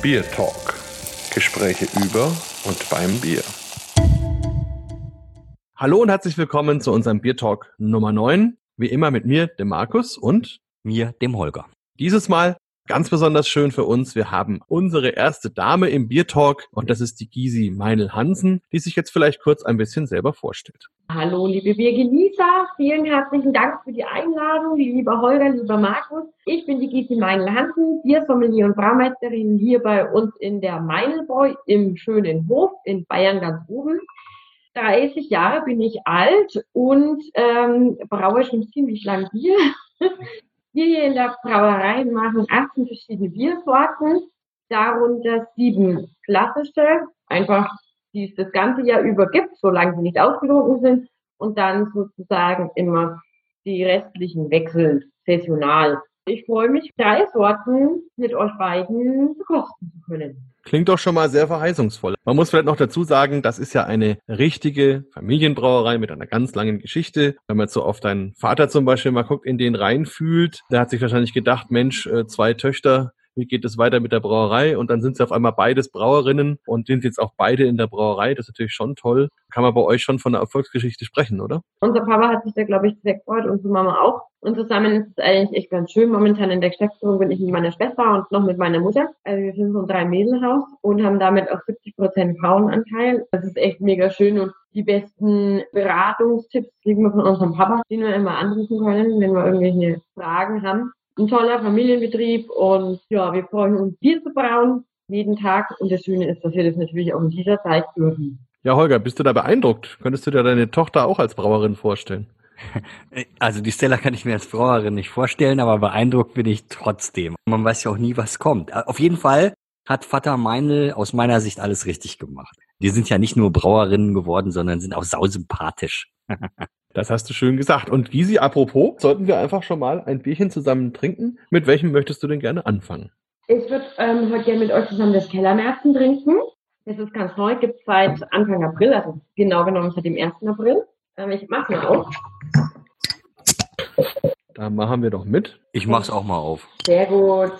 Bier Talk. Gespräche über und beim Bier. Hallo und herzlich willkommen zu unserem Bier Talk Nummer 9. Wie immer mit mir, dem Markus und mir, dem Holger. Dieses Mal Ganz besonders schön für uns, wir haben unsere erste Dame im Biertalk und das ist die Gysi Meinl-Hansen, die sich jetzt vielleicht kurz ein bisschen selber vorstellt. Hallo, liebe Biergenießer, vielen herzlichen Dank für die Einladung, lieber Holger, lieber Markus. Ich bin die Gysi Meinl-Hansen, Biersommelier und Braumeisterin hier bei uns in der Meinlbräu im schönen Hof in Bayern ganz oben. 30 Jahre bin ich alt und ähm, braue schon ziemlich lang Bier. Wir hier in der Brauerei machen 18 verschiedene Biersorten, darunter sieben klassische, einfach die es das ganze Jahr über gibt, solange sie nicht ausgetrunken sind, und dann sozusagen immer die restlichen wechselnd, saisonal. Ich freue mich, drei Sorten mit euch beiden bekosten zu können. Klingt doch schon mal sehr verheißungsvoll. Man muss vielleicht noch dazu sagen, das ist ja eine richtige Familienbrauerei mit einer ganz langen Geschichte. Wenn man jetzt so auf deinen Vater zum Beispiel mal guckt, in den reinfühlt, der hat sich wahrscheinlich gedacht, Mensch, äh, zwei Töchter, wie geht es weiter mit der Brauerei? Und dann sind sie auf einmal beides Brauerinnen und sind jetzt auch beide in der Brauerei. Das ist natürlich schon toll. Kann man bei euch schon von der Erfolgsgeschichte sprechen, oder? Unser Papa hat sich da, glaube ich, sehr gefreut, unsere Mama auch. Und zusammen ist es eigentlich echt ganz schön. Momentan in der Geschäftsführung bin ich mit meiner Schwester und noch mit meiner Mutter. Also wir sind so ein Drei-Mädel-Haus und haben damit auch 70 Prozent Frauenanteil. Das ist echt mega schön und die besten Beratungstipps kriegen wir von unserem Papa, den wir immer anrufen können, wenn wir irgendwelche Fragen haben ein toller Familienbetrieb und ja, wir freuen uns, Bier zu brauen jeden Tag. Und das Schöne ist, dass wir das natürlich auch in dieser Zeit dürfen. Ja, Holger, bist du da beeindruckt? Könntest du dir deine Tochter auch als Brauerin vorstellen? Also die Stella kann ich mir als Brauerin nicht vorstellen, aber beeindruckt bin ich trotzdem. Man weiß ja auch nie, was kommt. Auf jeden Fall hat Vater Meinl aus meiner Sicht alles richtig gemacht. Die sind ja nicht nur Brauerinnen geworden, sondern sind auch sausympathisch. Das hast du schön gesagt. Und Gysi, apropos, sollten wir einfach schon mal ein Bierchen zusammen trinken. Mit welchem möchtest du denn gerne anfangen? Ich würde ähm, heute gerne mit euch zusammen das Kellermärzen trinken. Das ist ganz neu, gibt es seit Anfang April, also genau genommen seit dem 1. April. Ähm, ich mache mal auf. Da machen wir doch mit. Ich mach's auch mal auf. Sehr gut.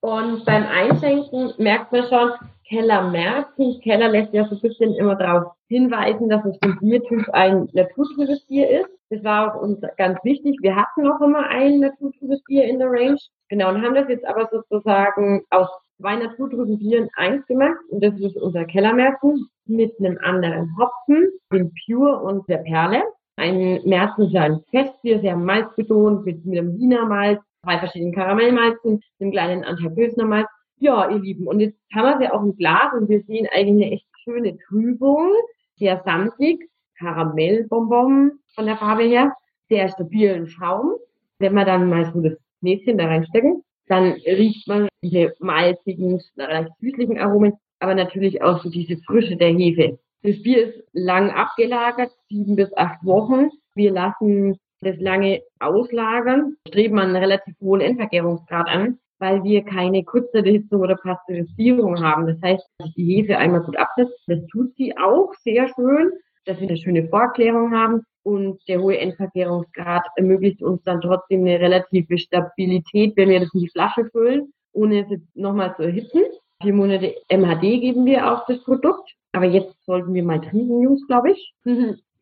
Und beim Einschenken merkt man schon, Keller Merzen. Keller lässt ja so ein bisschen immer darauf hinweisen, dass es vom Biertyp ein naturtrübes Bier ist. Das war auch uns ganz wichtig. Wir hatten auch immer ein naturtrübes Bier in der Range. Genau, und haben das jetzt aber sozusagen aus zwei naturtrüben Bieren eins gemacht. Und das ist unser Kellermerzen mit einem anderen Hopfen, dem Pure und der Perle. Ein Merzen ist ein Festbier, sehr malzbetont, mit, mit einem Wiener Malz, zwei verschiedenen Karamellmalzen, einem kleinen Anteil Bösner Malz ja, ihr Lieben, und jetzt haben wir sie auch im Glas und wir sehen eigentlich eine echt schöne Trübung, sehr samtig, Karamellbonbon von der Farbe her, sehr stabilen Schaum. Wenn wir dann mal so das Näschen da reinstecken, dann riecht man diese malzigen, leicht süßlichen Aromen, aber natürlich auch so diese Frische der Hefe. Das Bier ist lang abgelagert, sieben bis acht Wochen. Wir lassen das lange auslagern, streben einen relativ hohen Endvergärungsgrad an weil wir keine Kurzzeiterhitzung oder Pasteurisierung haben. Das heißt, dass die Hefe einmal gut absetzt. Das tut sie auch sehr schön, dass wir eine schöne Vorklärung haben. Und der hohe Endverkehrungsgrad ermöglicht uns dann trotzdem eine relative Stabilität, wenn wir das in die Flasche füllen, ohne es jetzt nochmal zu erhitzen. Vier Monate MHD geben wir auf das Produkt. Aber jetzt sollten wir mal trinken, Jungs, glaube ich.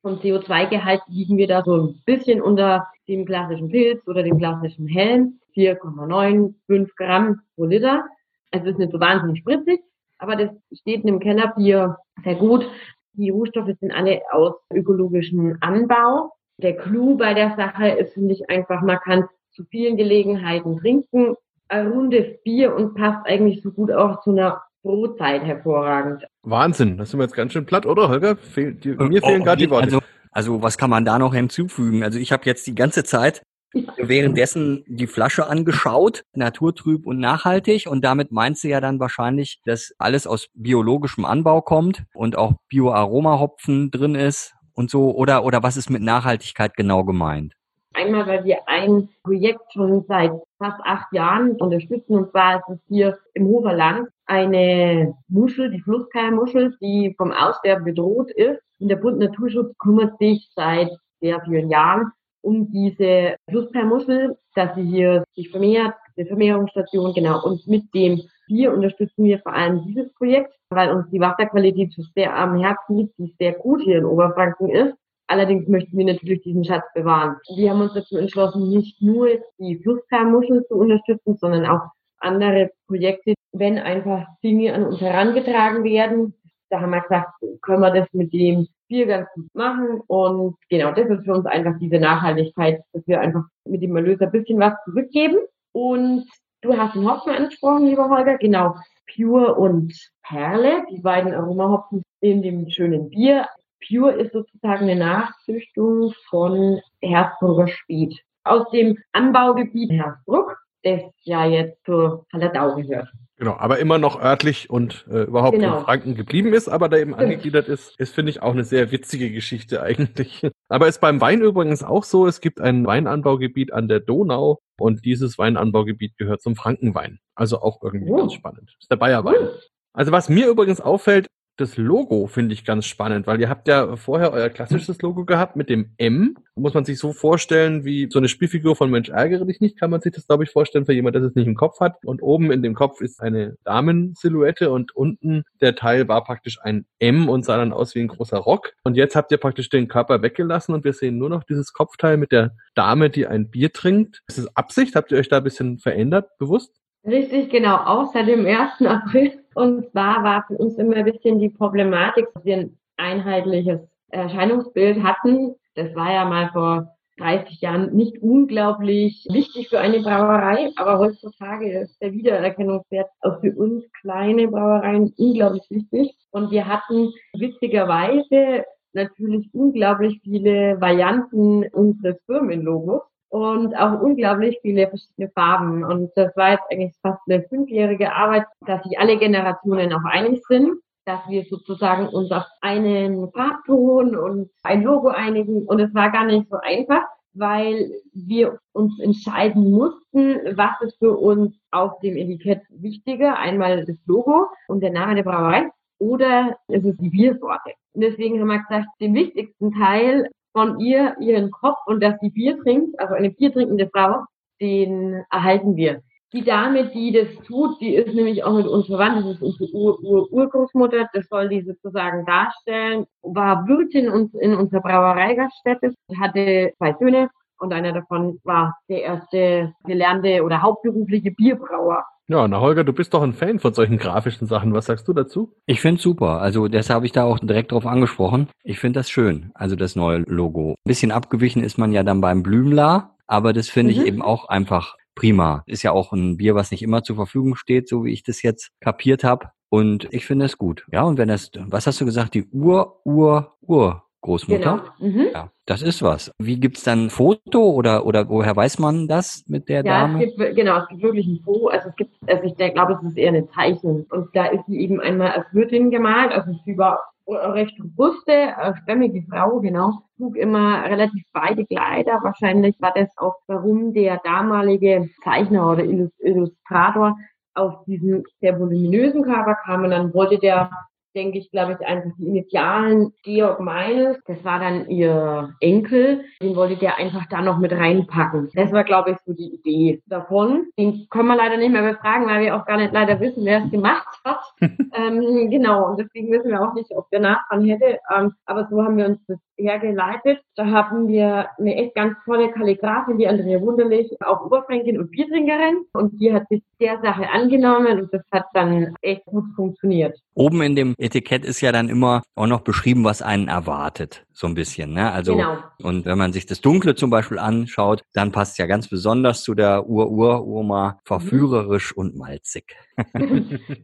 Vom CO2-Gehalt liegen wir da so ein bisschen unter dem klassischen Pilz oder dem klassischen Hellen. 4,95 Gramm pro Liter. Es ist nicht so wahnsinnig spritzig, aber das steht in dem Kellerbier sehr gut. Die Rohstoffe sind alle aus ökologischem Anbau. Der Clou bei der Sache ist, finde ich, einfach, man kann zu vielen Gelegenheiten trinken. Ein rundes Bier und passt eigentlich so gut auch zu einer Brotzeit hervorragend. Wahnsinn, das sind wir jetzt ganz schön platt, oder Holger? Fehl, die, mir fehlen oh, gerade die Worte. Also, also was kann man da noch hinzufügen? Also ich habe jetzt die ganze Zeit währenddessen die Flasche angeschaut, naturtrüb und nachhaltig. Und damit meinst du ja dann wahrscheinlich, dass alles aus biologischem Anbau kommt und auch Bioaromahopfen drin ist und so. Oder, oder was ist mit Nachhaltigkeit genau gemeint? Einmal, weil wir ein Projekt schon seit fast acht Jahren unterstützen. Und zwar ist es hier im Hofer Land eine Muschel, die Flusskeilmuschel, die vom Aussterben bedroht ist. Und der Bund Naturschutz kümmert sich seit sehr vielen Jahren um diese Flussperlmuschel, dass sie hier sich vermehrt, eine Vermehrungsstation, genau. Und mit dem Bier unterstützen wir vor allem dieses Projekt, weil uns die Wasserqualität sehr am Herzen liegt, die sehr gut hier in Oberfranken ist. Allerdings möchten wir natürlich diesen Schatz bewahren. Wir haben uns dazu entschlossen, nicht nur die Flusskarmuscheln zu unterstützen, sondern auch andere Projekte, wenn einfach Dinge an uns herangetragen werden. Da haben wir gesagt, können wir das mit dem Bier ganz gut machen. Und genau, das ist für uns einfach diese Nachhaltigkeit, dass wir einfach mit dem Erlöser ein bisschen was zurückgeben. Und du hast den Hopfen angesprochen, lieber Holger. Genau, Pure und Perle, die beiden Aromahopfen in dem schönen Bier. Pure ist sozusagen eine Nachzüchtung von Hersbrucker Spied. Aus dem Anbaugebiet Hersbruck, das ja jetzt zur Hallertau gehört. Genau, aber immer noch örtlich und äh, überhaupt Genau. in Franken geblieben ist, aber da eben Stimmt. angegliedert ist, ist, finde ich, auch eine sehr witzige Geschichte eigentlich. Aber ist beim Wein übrigens auch so, es gibt ein Weinanbaugebiet an der Donau und dieses Weinanbaugebiet gehört zum Frankenwein. Also auch irgendwie Oh. ganz spannend. Das ist der Bayerwein. Cool. Also was mir übrigens auffällt, das Logo finde ich ganz spannend, weil ihr habt ja vorher euer klassisches Logo gehabt mit dem M. Muss man sich so vorstellen wie so eine Spielfigur von Mensch ärgere dich nicht, kann man sich das glaube ich vorstellen für jemand, der es nicht im Kopf hat. Und oben in dem Kopf ist eine Damensilhouette und unten der Teil war praktisch ein M und sah dann aus wie ein großer Rock. Und jetzt habt ihr praktisch den Körper weggelassen und wir sehen nur noch dieses Kopfteil mit der Dame, die ein Bier trinkt. Ist das Absicht? Habt ihr euch da ein bisschen verändert, bewusst? Richtig, genau, seit dem 1. April. Und zwar war für uns immer ein bisschen die Problematik, dass wir ein einheitliches Erscheinungsbild hatten. Das war ja mal vor 30 Jahren nicht unglaublich wichtig für eine Brauerei, aber heutzutage ist der Wiedererkennungswert auch für uns kleine Brauereien unglaublich wichtig. Und wir hatten witzigerweise natürlich unglaublich viele Varianten unseres Firmenlogos und auch unglaublich viele verschiedene Farben. Und das war jetzt eigentlich fast eine fünfjährige Arbeit, dass sich alle Generationen auch einig sind, dass wir sozusagen uns auf einen Farbton und ein Logo einigen. Und es war gar nicht so einfach, weil wir uns entscheiden mussten, was ist für uns auf dem Etikett wichtiger. Einmal das Logo und der Name der Brauerei oder ist es die Biersorte. Deswegen haben wir gesagt, den wichtigsten Teil von ihr, ihren Kopf und dass sie Bier trinkt, also eine biertrinkende Frau, den erhalten wir. Die Dame, die das tut, die ist nämlich auch mit uns verwandt. Das ist unsere Ur-Ur-Urgroßmutter. Das soll die sozusagen darstellen. War Wirtin uns in unserer Brauereigaststätte, hatte zwei Söhne und einer davon war der erste gelernte oder hauptberufliche Bierbrauer. Ja, na Holger, du bist doch ein Fan von solchen grafischen Sachen. Was sagst du dazu? Ich finde super. Also deshalb habe ich da auch direkt drauf angesprochen. Ich finde das schön. Also das neue Logo. Ein bisschen abgewichen ist man ja dann beim Blümler, aber das finde Mhm. ich eben auch einfach prima. Ist ja auch ein Bier, was nicht immer zur Verfügung steht, so wie ich das jetzt kapiert habe. Und ich finde es gut. Ja, und wenn das, was hast du gesagt, die Ur, Ur, Ur Großmutter? Genau. Mhm. Ja, das ist was. Wie gibt's dann ein Foto oder oder woher weiß man das mit der Ja, es Dame? gibt, wir- genau, es gibt wirklich ein Foto, also es gibt, also ich denke, glaube, es ist eher eine Zeichnung. Und da ist sie eben einmal als Wirtin gemalt, also sie war recht robuste, äh, stämmige Frau, genau, trug immer relativ weite Kleider. Wahrscheinlich war das auch, warum der damalige Zeichner oder Illus- Illustrator auf diesen sehr voluminösen Körper kam und dann wollte der denke ich, glaube ich, einfach die Initialen Georg Meines, das war dann ihr Enkel, den wollte der einfach da noch mit reinpacken. Das war, glaube ich, so die Idee davon. Den können wir leider nicht mehr befragen, weil wir auch gar nicht leider wissen, wer es gemacht hat. ähm, genau, und deswegen wissen wir auch nicht, ob der Nachbarn hätte. Ähm, aber so haben wir uns das hergeleitet. Da haben wir eine echt ganz tolle Kalligrafin, die Andrea Wunderlich, auch Oberfränkin und Biertrinkerin. Und die hat sich der Sache angenommen und das hat dann echt gut funktioniert. Oben in dem Etikett ist ja dann immer auch noch beschrieben, was einen erwartet. So ein bisschen, ne? Also, Genau. und wenn man sich das Dunkle zum Beispiel anschaut, dann passt ja ganz besonders zu der Ur-Ur-Urma verführerisch und malzig.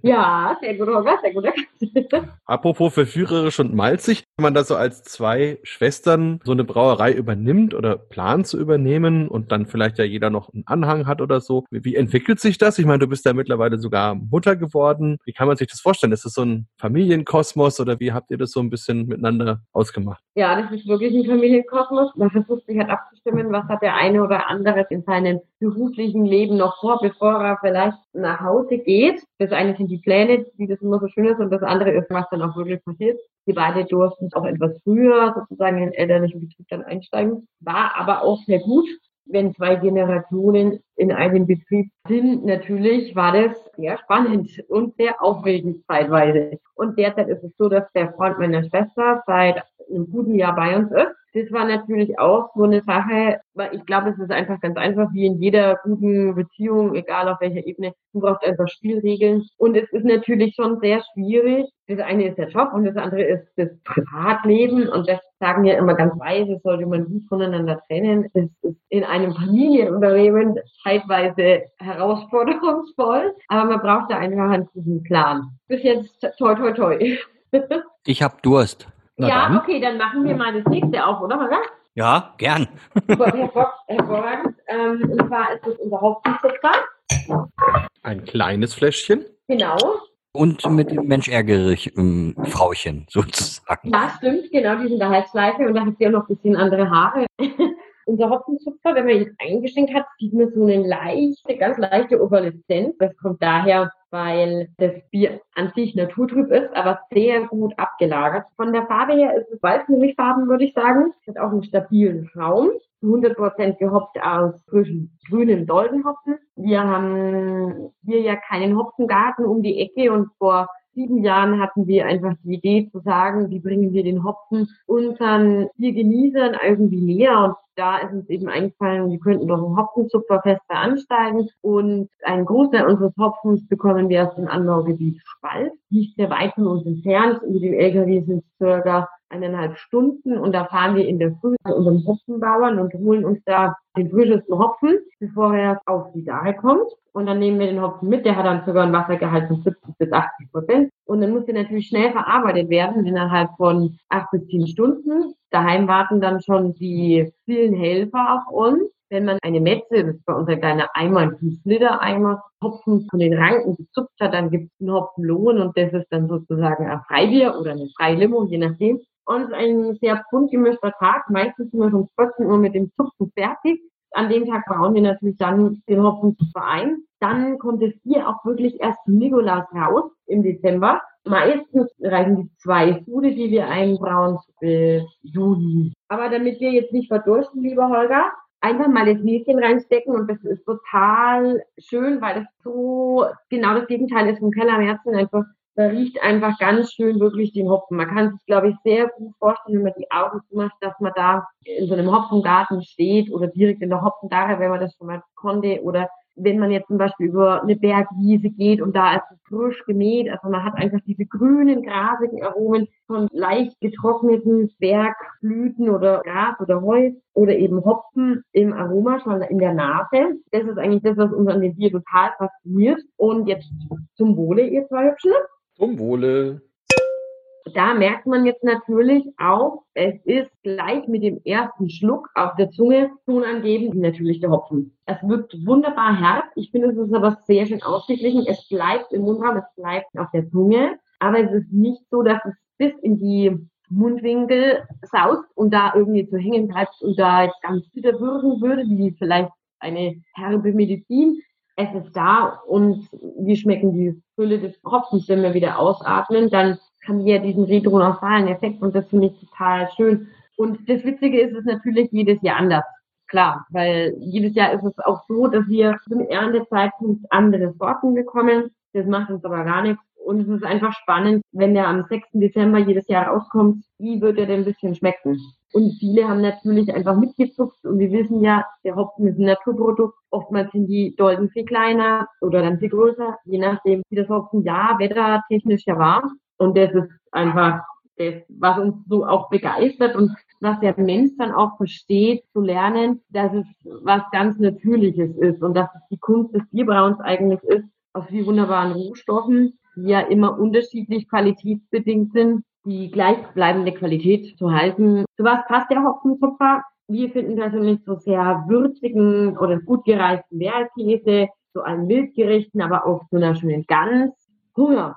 Ja, sehr gut, Holger, sehr gut. Apropos verführerisch und malzig, wenn man da so als zwei Schwestern so eine Brauerei übernimmt oder plant zu übernehmen und dann vielleicht ja jeder noch einen Anhang hat oder so, wie, entwickelt sich das? Ich meine, du bist ja mittlerweile sogar Mutter geworden. Wie kann man sich das vorstellen? Ist das so ein Familienkosmos oder wie habt ihr das so ein bisschen miteinander ausgemacht? Ja, das ist wirklich ein Familienkosmos. Man versucht sich halt abzustimmen, was hat der eine oder andere in seinem beruflichen Leben noch vor, bevor er vielleicht nach Hause geht. Das eine sind die Pläne, wie das immer so schön ist, und das andere ist, was dann auch wirklich passiert. Die beide durften auch etwas früher sozusagen in den elterlichen Betrieb dann einsteigen. War aber auch sehr gut, wenn zwei Generationen in einem Betrieb sind, natürlich war das sehr spannend und sehr aufregend zeitweise. Und derzeit ist es so, dass der Freund meiner Schwester seit einem guten Jahr bei uns ist. Das war natürlich auch so eine Sache, weil ich glaube, es ist einfach ganz einfach, wie in jeder guten Beziehung, egal auf welcher Ebene, du brauchst einfach Spielregeln. Und es ist natürlich schon sehr schwierig. Das eine ist der Job und das andere ist das Privatleben. Und das sagen wir immer ganz weise, sollte man gut voneinander trennen. Das ist in einem Familienunternehmen zeitweise herausforderungsvoll, aber man braucht da einfach einen guten Plan. Bis jetzt toi toi toi. Ich hab Durst. Na ja, dann. okay, dann machen wir mal das nächste auf, oder? Ja, gern. Super, hervor- hervorragend. Ähm, und zwar ist das unser Hauptzupfer. Ein kleines Fläschchen. Genau. Und mit dem Mensch ähm, Frauchen sozusagen. Ja, stimmt, genau, die sind der Halsschleife und da hat sie auch noch ein bisschen andere Haare. Unser Hopfenzupfer, wenn man ihn eingeschenkt hat, sieht man so eine leichte, ganz leichte Opaleszenz. Das kommt daher, weil das Bier an sich naturtrüb ist, aber sehr gut abgelagert. Von der Farbe her ist es Weißmilchfarben, würde ich sagen. Hat auch einen stabilen. Zu 100% gehopft aus frischen grünen Doldenhopfen. Wir haben hier ja keinen Hopfengarten um die Ecke und vor sieben Jahren hatten wir einfach die Idee zu sagen, wie bringen wir den Hopfen unseren Biergenießern irgendwie näher und da ist uns eben eingefallen, wir könnten doch ein Hopfenzupferfest veranstalten und einen Großteil unseres Hopfens bekommen wir aus dem Anbaugebiet Spalt. Nicht sehr weit von uns entfernt. Mit dem LKW sind es circa eineinhalb Stunden und da fahren wir in der Früh zu unserem Hopfenbauern und holen uns da den frischesten Hopfen, bevor er auf die Dache kommt. Und dann nehmen wir den Hopfen mit, der hat dann sogar einen Wassergehalt von 70 bis 80 Prozent. Und dann muss der natürlich schnell verarbeitet werden, innerhalb von acht bis zehn Stunden. Daheim warten dann schon die vielen Helfer auf uns. Wenn man eine Metze, das ist bei uns ein kleiner Eimer, ein 5-Liter-Eimer, Hopfen von den Ranken gezupft hat, dann gibt es einen Hopfenlohn und das ist dann sozusagen ein Freibier oder eine Freilimo, je nachdem. Und es ein sehr bunt gemischter Tag. Meistens sind wir schon 14 Uhr mit dem Zupfen fertig. An dem Tag brauen wir natürlich dann den Hopfenzupfer ein. Dann kommt das Bier auch wirklich erst Nikolaus raus im Dezember. Meistens reichen die zwei Sude, die wir einbrauen, bis Juli. Aber damit wir jetzt nicht verdursten, lieber Holger, einfach mal das Näschen reinstecken und das ist total schön, weil das so genau das Gegenteil ist vom Kellermärzen einfach da riecht einfach ganz schön wirklich den Hopfen. Man kann sich, glaube ich, sehr gut vorstellen, wenn man die Augen zumacht, dass man da in so einem Hopfengarten steht oder direkt in der Hopfendache, wenn man das schon mal konnte oder wenn man jetzt zum Beispiel über eine Bergwiese geht und da ist es frisch gemäht, also man hat einfach diese grünen, grasigen Aromen von leicht getrockneten Bergblüten oder Gras oder Heu oder eben Hopfen im Aroma schon in der Nase. Das ist eigentlich das, was uns an dem Bier total fasziniert. Und jetzt zum Wohle, ihr zwei Hübschen. Zum Wohle. Da merkt man jetzt natürlich auch, es ist gleich mit dem ersten Schluck auf der Zunge tonangebend natürlich der Hopfen. Es wirkt wunderbar herb. Ich finde, es ist aber sehr schön ausgeglichen. Es bleibt im Mundraum, es bleibt auf der Zunge. Aber es ist nicht so, dass es bis in die Mundwinkel saust und da irgendwie so hängen bleibt und da jetzt ganz bitter würgen würde, wie vielleicht eine herbe Medizin. Es ist da und wir schmecken die Fülle des Hopfens, wenn wir wieder ausatmen, dann haben wir diesen retronassalen Effekt und das finde ich total schön. Und das Witzige ist es natürlich jedes Jahr anders. Klar, weil jedes Jahr ist es auch so, dass wir zum Erntezeitpunkt andere Sorten bekommen. Das macht uns aber gar nichts. Und es ist einfach spannend, wenn der am 6. Dezember jedes Jahr rauskommt, wie wird er denn ein bisschen schmecken? Und viele haben natürlich einfach mitgezupft und wir wissen ja, der Hopfen ist ein Naturprodukt. Oftmals sind die Dolden viel kleiner oder dann viel größer, je nachdem, wie das Hopfenjahr wettertechnisch ja war. Und das ist einfach das, was uns so auch begeistert und was der Mensch dann auch versteht, zu lernen, dass es was ganz Natürliches ist und dass es die Kunst des Bierbrauens eigentlich ist, aus wie wunderbaren Rohstoffen, die ja immer unterschiedlich qualitätsbedingt sind, die gleichbleibende Qualität zu halten. Zu was passt der Hopfenzupfer? Wir finden persönlich so sehr würzigen oder gut gereiften Meerkäse, zu allen Wildgerichten, aber auch zu einer schönen Gans. Oh ja,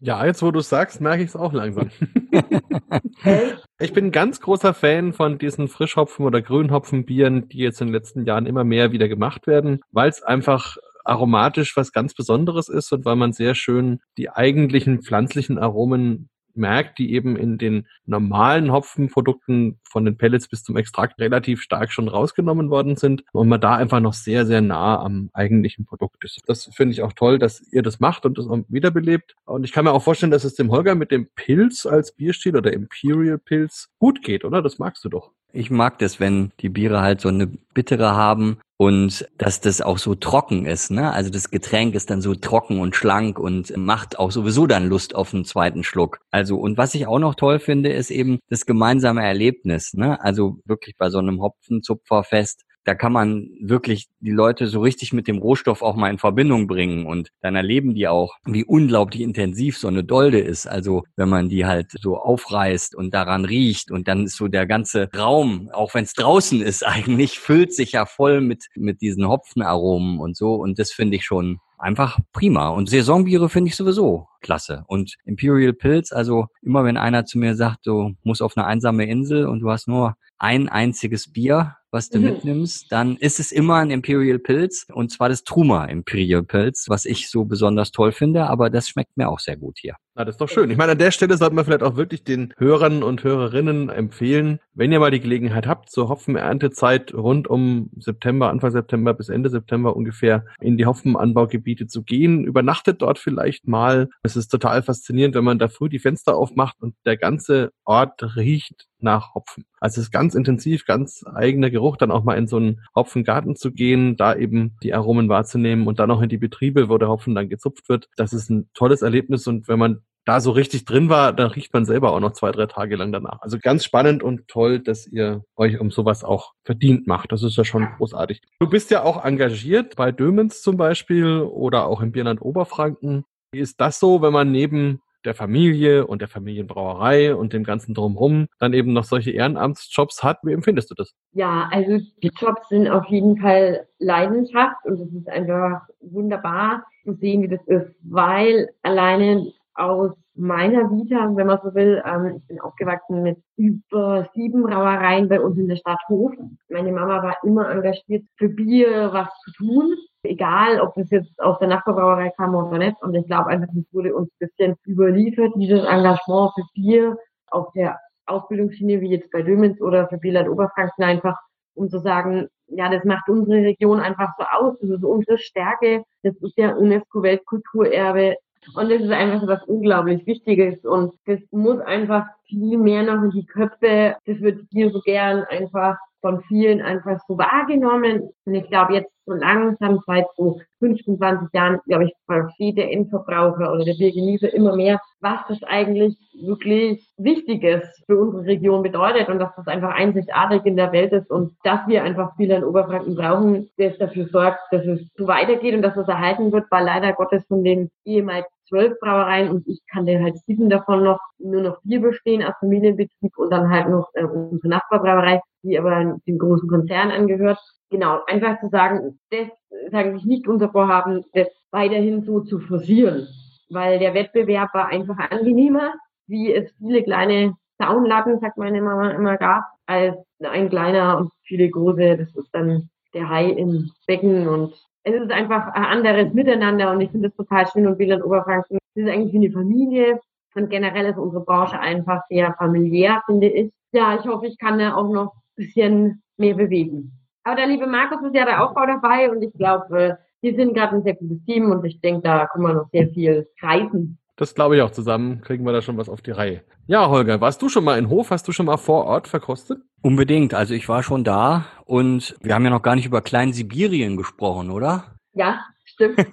Ja, jetzt wo du sagst, merke ich es auch langsam. ich bin ein ganz großer Fan von diesen Frischhopfen- oder Grünhopfenbieren, die jetzt in den letzten Jahren immer mehr wieder gemacht werden, weil es einfach aromatisch was ganz Besonderes ist und weil man sehr schön die eigentlichen pflanzlichen Aromen merkt, die eben in den normalen Hopfenprodukten von den Pellets bis zum Extrakt relativ stark schon rausgenommen worden sind und man da einfach noch sehr, sehr nah am eigentlichen Produkt ist. Das finde ich auch toll, dass ihr das macht und das auch wiederbelebt. Und ich kann mir auch vorstellen, dass es dem Holger mit dem Pilz als Bierstil oder Imperial Pilz gut geht, oder? Das magst du doch. Ich mag das, wenn die Biere halt so eine bittere haben und dass das auch so trocken ist. Ne? Also das Getränk ist dann so trocken und schlank und macht auch sowieso dann Lust auf einen zweiten Schluck. Also und was ich auch noch toll finde, ist eben das gemeinsame Erlebnis. Ne? Also wirklich bei so einem Hopfenzupferfest da kann man wirklich die Leute so richtig mit dem Rohstoff auch mal in Verbindung bringen und dann erleben die auch, wie unglaublich intensiv so eine Dolde ist. Also wenn man die halt so aufreißt und daran riecht und dann ist so der ganze Raum, auch wenn es draußen ist eigentlich, füllt sich ja voll mit, mit diesen Hopfenaromen und so und das finde ich schon einfach prima. Und Saisonbiere finde ich sowieso klasse. Und Imperial Pills, also immer wenn einer zu mir sagt, du musst auf eine einsame Insel und du hast nur ein einziges Bier, was du mhm. mitnimmst, dann ist es immer ein Imperial Pilz und zwar das Truma Imperial Pilz, was ich so besonders toll finde, aber das schmeckt mir auch sehr gut hier. Na, das ist doch schön. Ich meine, an der Stelle sollte man vielleicht auch wirklich den Hörern und Hörerinnen empfehlen, wenn ihr mal die Gelegenheit habt, zur Hopfenerntezeit rund um September, Anfang September bis Ende September ungefähr in die Hopfenanbaugebiete zu gehen, übernachtet dort vielleicht mal. Es ist total faszinierend, wenn man da früh die Fenster aufmacht und der ganze Ort riecht nach Hopfen. Also es ist ganz intensiv, ganz eigener Geruch, dann auch mal in so einen Hopfengarten zu gehen, da eben die Aromen wahrzunehmen und dann auch in die Betriebe, wo der Hopfen dann gezupft wird. Das ist ein tolles Erlebnis und wenn man da so richtig drin war, dann riecht man selber auch noch zwei, drei Tage lang danach. Also ganz spannend und toll, dass ihr euch um sowas auch verdient macht. Das ist ja schon großartig. Du bist ja auch engagiert bei Dömens zum Beispiel oder auch im Bierland Oberfranken. Wie ist das so, wenn man neben der Familie und der Familienbrauerei und dem ganzen Drumherum dann eben noch solche Ehrenamtsjobs hat. Wie empfindest du das? Ja, also die Jobs sind auf jeden Fall Leidenschaft und es ist einfach wunderbar zu sehen, wie das ist, weil alleine aus meiner Vita, wenn man so will, ähm, ich bin aufgewachsen mit über sieben Brauereien bei uns in der Stadt Hof. Meine Mama war immer engagiert für Bier was zu tun egal ob es jetzt aus der Nachbarbrauerei kam oder nicht. Und ich glaube einfach, das wurde uns ein bisschen überliefert, dieses Engagement für Bier auf der Ausbildungsschiene, wie jetzt bei Dömens oder für Bieland Oberfranken einfach, um zu sagen, ja, das macht unsere Region einfach so aus, das ist unsere Stärke, das ist ja UNESCO-Weltkulturerbe. Und das ist einfach so was unglaublich Wichtiges und das muss einfach viel mehr noch in die Köpfe, das wird hier so gern einfach von vielen einfach so wahrgenommen. Und ich glaube, jetzt so langsam seit so 15, 20 Jahren, glaube ich, versteht der Endverbraucher oder der Biergenießer immer mehr, was das eigentlich wirklich Wichtiges für unsere Region bedeutet und dass das einfach einzigartig in der Welt ist und dass wir einfach viele in Oberfranken brauchen, das dafür sorgt, dass es so weitergeht und dass es erhalten wird, weil leider Gottes von den ehemals zwölf Brauereien und ich kann dir halt sieben davon noch nur noch vier bestehen als Familienbetrieb und dann halt noch äh, unsere Nachbarbrauerei, die aber dem großen Konzern angehört. Genau, einfach zu sagen, das sagen sich nicht unser Vorhaben, das weiterhin so zu forcieren, weil der Wettbewerb war einfach angenehmer, wie es viele kleine Zaunlatten, sagt meine Mama immer, gab, als ein kleiner und viele große, das ist dann der Hai im Becken und es ist einfach ein anderes Miteinander und ich finde es total schön und Wieland Oberfranken das ist eigentlich wie eine Familie und generell ist unsere Branche einfach sehr familiär, finde ich. Ja, ich hoffe, ich kann da auch noch ein bisschen mehr bewegen. Aber der liebe Markus ist ja der Aufbau dabei und ich glaube, wir sind gerade ein sehr gutes Team und ich denke, da können wir noch sehr viel reißen. Das glaube ich auch zusammen. Kriegen wir da schon was auf die Reihe. Ja, Holger, warst du schon mal in Hof? Hast du schon mal vor Ort verkostet? Unbedingt. Also ich war schon da und wir haben ja noch gar nicht über Klein-Sibirien gesprochen, oder? Ja, stimmt.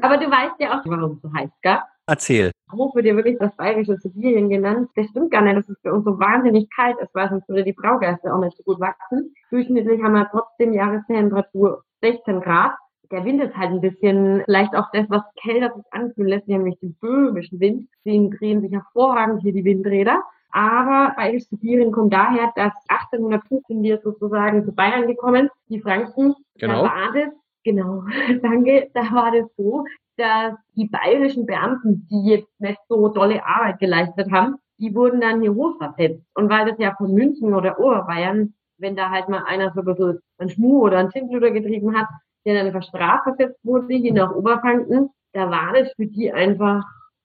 Aber du weißt ja auch, warum es so heißt, gell? Erzähl. Hof wird ja wirklich das bayerische Sibirien genannt. Das stimmt gar nicht, dass es für uns so wahnsinnig kalt ist, weil sonst würde die Braugeister auch nicht so gut wachsen. Durchschnittlich haben wir trotzdem Jahrestemperatur 16 Grad der Wind ist halt ein bisschen vielleicht auch das, was kälter sich anfühlen lässt, nämlich den böhmischen Wind. Den drehen sich hervorragend hier die Windräder. Aber Bayerisch Sibirien kommt daher, dass 1815 wir sozusagen zu Bayern gekommen, die Franken. Genau. Da war das, genau, danke, da war das so, dass die bayerischen Beamten, die jetzt nicht so tolle Arbeit geleistet haben, die wurden dann hier hochversetzt. Und weil das ja von München oder Oberbayern, wenn da halt mal einer so ein bisschen einen Schmuh oder einen Schindluder getrieben hat, der dann verstraft versetzt wurde, hier nach Oberfranken, da war das für die einfach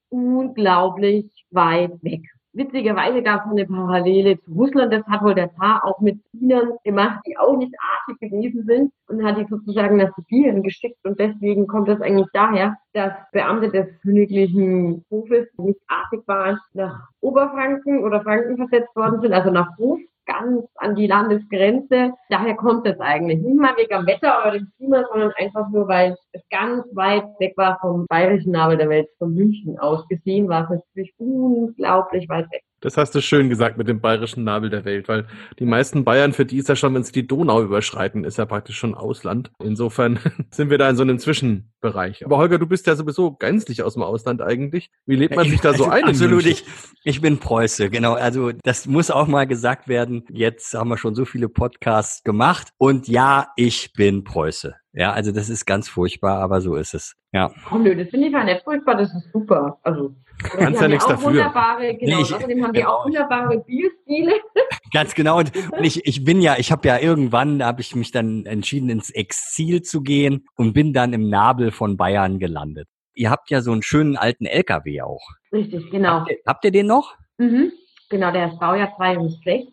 unglaublich weit weg. Witzigerweise gab es eine Parallele zu Russland. Das hat wohl der Zar auch mit Dienern gemacht, die auch nicht artig gewesen sind und hat die sozusagen nach Sibirien geschickt. Und deswegen kommt das eigentlich daher, dass Beamte des königlichen Hofes nicht artig waren, nach Oberfranken oder Franken versetzt worden sind, also nach Hof ganz an die Landesgrenze. Daher kommt es eigentlich. Nicht mal wegen am Wetter oder dem Klima, sondern einfach nur, weil es ganz weit weg war vom bayerischen Nabel der Welt, von München aus gesehen, war es natürlich unglaublich weit weg. Das hast du schön gesagt mit dem bayerischen Nabel der Welt, weil die meisten Bayern, für die ist ja schon, wenn sie die Donau überschreiten, ist ja praktisch schon Ausland. Insofern sind wir da in so einem Zwischenbereich. Aber Holger, du bist ja sowieso gänzlich aus dem Ausland eigentlich. Wie lebt man sich da so ein? Absolut, ich, ich bin Preuße, genau. Also das muss auch mal gesagt werden. Jetzt haben wir schon so viele Podcasts gemacht. Und ja, ich bin Preuße. Ja, also das ist ganz furchtbar, aber so ist es. Ja. Oh nö, das finde ich gar nicht furchtbar, das ist super. Also Kannst ja nichts dafür. Wunderbare, genau, Nee, ich- außerdem haben wir genau. auch wunderbare Bierstile. Ganz genau. Und und ich, ich bin ja, ich habe ja irgendwann, da habe ich mich dann entschieden, ins Exil zu gehen und bin dann im Nabel von Bayern gelandet. Ihr habt ja so einen schönen alten LKW auch. Richtig, genau. Habt ihr, habt ihr den noch? Mhm. Genau, der ist Baujahr 62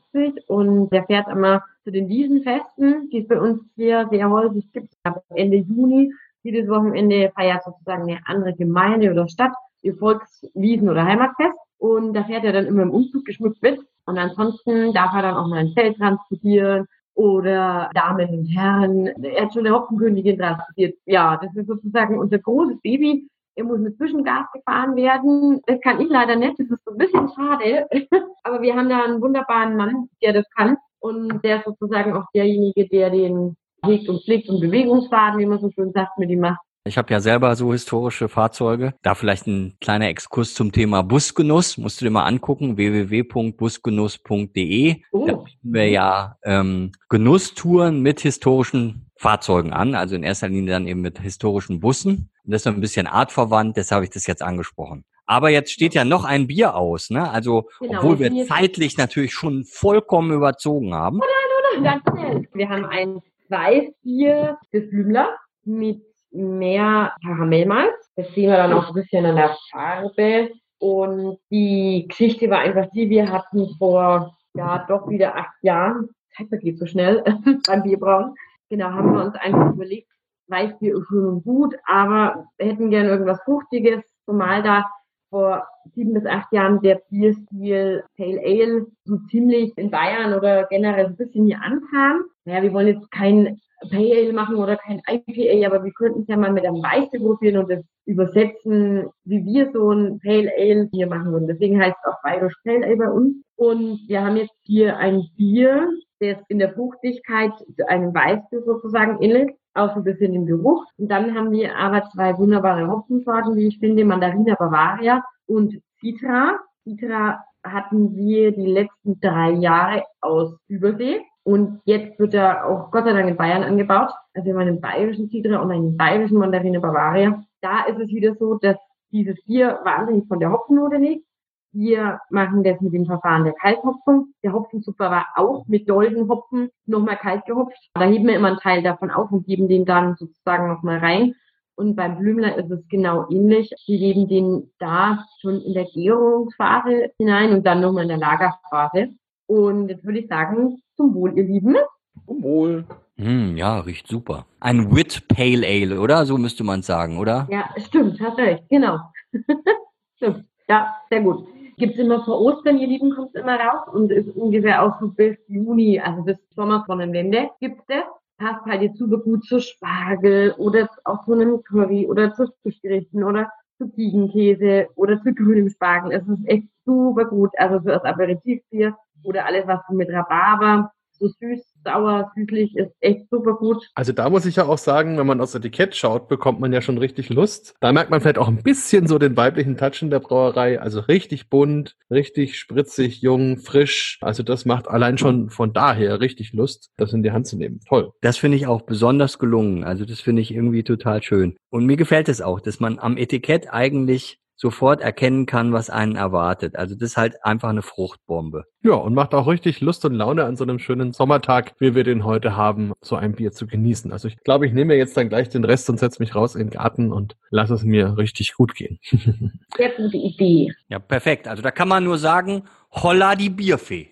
und der fährt immer zu den Wiesenfesten, die es bei uns hier sehr häufig gibt. Ab Ende Juni, jedes Wochenende feiert sozusagen eine andere Gemeinde oder Stadt ihr Volkswiesen- oder Heimatfest. Und da fährt er dann immer im Umzug geschmückt mit. Und ansonsten darf er dann auch mal ein Zelt transportieren oder Damen und Herren. Er hat schon eine Hopfenkönigin transportiert. Ja, das ist sozusagen unser großes Baby. Er muss mit Zwischengas gefahren werden. Das kann ich leider nicht. Das ist so ein bisschen schade. Aber wir haben da einen wunderbaren Mann, der das kann. Und der ist sozusagen auch derjenige, der den hegt und pflegt und Bewegungsfaden, wie man so schön sagt, mit ihm macht. Ich habe ja selber so historische Fahrzeuge. Da vielleicht ein kleiner Exkurs zum Thema Busgenuss. Musst du dir mal angucken, www.busgenuss.de. Oh. Da bieten wir ja ähm, Genusstouren mit historischen Fahrzeugen an, also in erster Linie dann eben mit historischen Bussen. Und das ist ein bisschen artverwandt, deshalb habe ich das jetzt angesprochen. Aber jetzt steht ja noch ein Bier aus, ne? Also, Genau, obwohl wir zeitlich natürlich schon vollkommen überzogen haben. Ganz schnell. Wir haben ein Weißbier des Blümler mit mehr Karamellmalz. Das sehen wir dann auch ein bisschen an der Farbe. Und die Geschichte war einfach die, wir hatten vor, ja, doch wieder acht Jahren, Zeit vergeht so schnell beim Bierbrauen. Genau, haben wir uns einfach überlegt, Weißbier ist schön und gut, aber wir hätten gern irgendwas Fruchtiges, zumal da vor sieben bis acht Jahren der Bierstil Pale Ale so ziemlich in Bayern oder generell ein bisschen hier ankam. Naja, wir wollen jetzt kein Pale Ale machen oder kein IPA, aber wir könnten es ja mal mit einem Weißbier probieren und das übersetzen, wie wir so ein Pale Ale hier machen würden. Deswegen heißt es auch Bayerisch Pale Ale bei uns. Und wir haben jetzt hier ein Bier, das in der Fruchtigkeit einem Weißbier sozusagen ähnelt, auch ein bisschen im Geruch. Und dann haben wir aber zwei wunderbare Hopfensorten, wie ich finde, Mandarina Bavaria und Citra. Citra hatten wir die letzten drei Jahre aus Übersee. Und jetzt wird er auch Gott sei Dank in Bayern angebaut. Also wir haben einen bayerischen Citra und einen bayerischen Mandarine Bavaria. Da ist es wieder so, dass dieses Bier wahnsinnig von der Hopfennote lebt. Wir machen das mit dem Verfahren der Kalthopfung. Der Hopfenzucker war auch mit Doldenhopfen nochmal kalt gehopft. Da heben wir immer einen Teil davon auf und geben den dann sozusagen nochmal rein. Und beim Blümler ist es genau ähnlich. Wir geben den da schon in der Gärungsphase hinein und dann nochmal in der Lagerphase. Und jetzt würde ich sagen, zum Wohl, ihr Lieben. Wohl. Hm, ja, riecht super. Ein Wit Pale Ale, oder? So müsste man sagen, oder? Ja, stimmt, hast recht, genau. stimmt, ja, sehr gut. Gibt's immer vor Ostern, ihr Lieben, kommt's immer raus und ist ungefähr auch so bis Juni, also bis Sommersonnenwende gibt's das. Passt halt jetzt super gut zu Spargel oder auch zu einem Curry oder zu Fischgerichten oder zu Ziegenkäse oder zu grünem Spargel. Es ist echt super gut, also für das Aperitivbier oder alles, was so mit Rhabarber, so süß, sauer, süßlich, ist echt super gut. Also da muss ich ja auch sagen, wenn man aufs Etikett schaut, bekommt man ja schon richtig Lust. Da merkt man vielleicht auch ein bisschen so den weiblichen Touch in der Brauerei. Also richtig bunt, richtig spritzig, jung, frisch. Also das macht allein schon von daher richtig Lust, das in die Hand zu nehmen. Toll. Das finde ich auch besonders gelungen. Also das finde ich irgendwie total schön. Und mir gefällt es auch, dass man am Etikett eigentlich sofort erkennen kann, was einen erwartet. Also das ist halt einfach eine Fruchtbombe. Ja, und macht auch richtig Lust und Laune an so einem schönen Sommertag, wie wir den heute haben, so ein Bier zu genießen. Also ich glaube, ich nehme mir jetzt dann gleich den Rest und setze mich raus in den Garten und lasse es mir richtig gut gehen. Sehr gute Idee. Ja, perfekt. Also da kann man nur sagen, holla die Bierfee.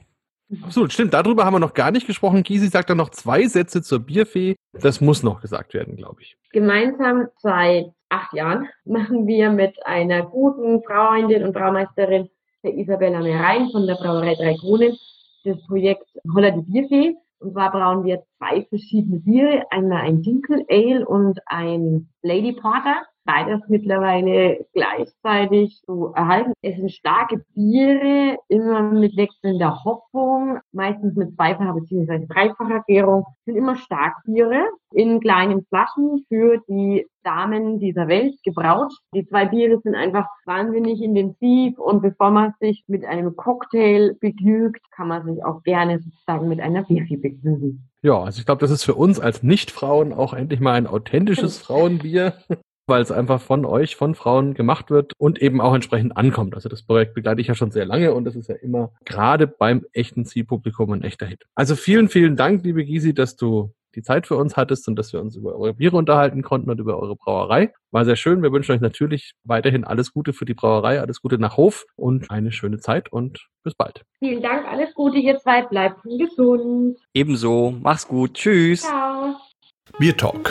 Absolut, stimmt. Darüber haben wir noch gar nicht gesprochen. Gisi sagt dann noch zwei Sätze zur Bierfee. Das muss noch gesagt werden, glaube ich. Gemeinsam seit acht Jahren machen wir mit einer guten Freundin und Braumeisterin, der Isabella Merein von der Brauerei Drei Kronen, das Projekt Holla die Bierfee. Und zwar brauen wir zwei verschiedene Biere, einmal ein Dinkel Ale und ein Lady Porter beides mittlerweile gleichzeitig zu erhalten. Es sind starke Biere, immer mit wechselnder Hopfung, meistens mit zweifacher bzw. dreifacher Gärung, sind immer Starkbiere in kleinen Flaschen für die Damen dieser Welt gebraut. Die zwei Biere sind einfach wahnsinnig intensiv und bevor man sich mit einem Cocktail begnügt, kann man sich auch gerne sozusagen mit einer Bierfee begnügen. Ja, also ich glaube, das ist für uns als Nicht-Frauen auch endlich mal ein authentisches Frauenbier weil es einfach von euch, von Frauen gemacht wird und eben auch entsprechend ankommt. Also das Projekt begleite ich ja schon sehr lange und das ist ja immer gerade beim echten Zielpublikum ein echter Hit. Also vielen, vielen Dank, liebe Gysi, dass du die Zeit für uns hattest und dass wir uns über eure Biere unterhalten konnten und über eure Brauerei. War sehr schön. Wir wünschen euch natürlich weiterhin alles Gute für die Brauerei, alles Gute nach Hof und eine schöne Zeit und bis bald. Vielen Dank, alles Gute, ihr zwei bleibt gesund. Ebenso, mach's gut, tschüss. Ciao. Bier Talk,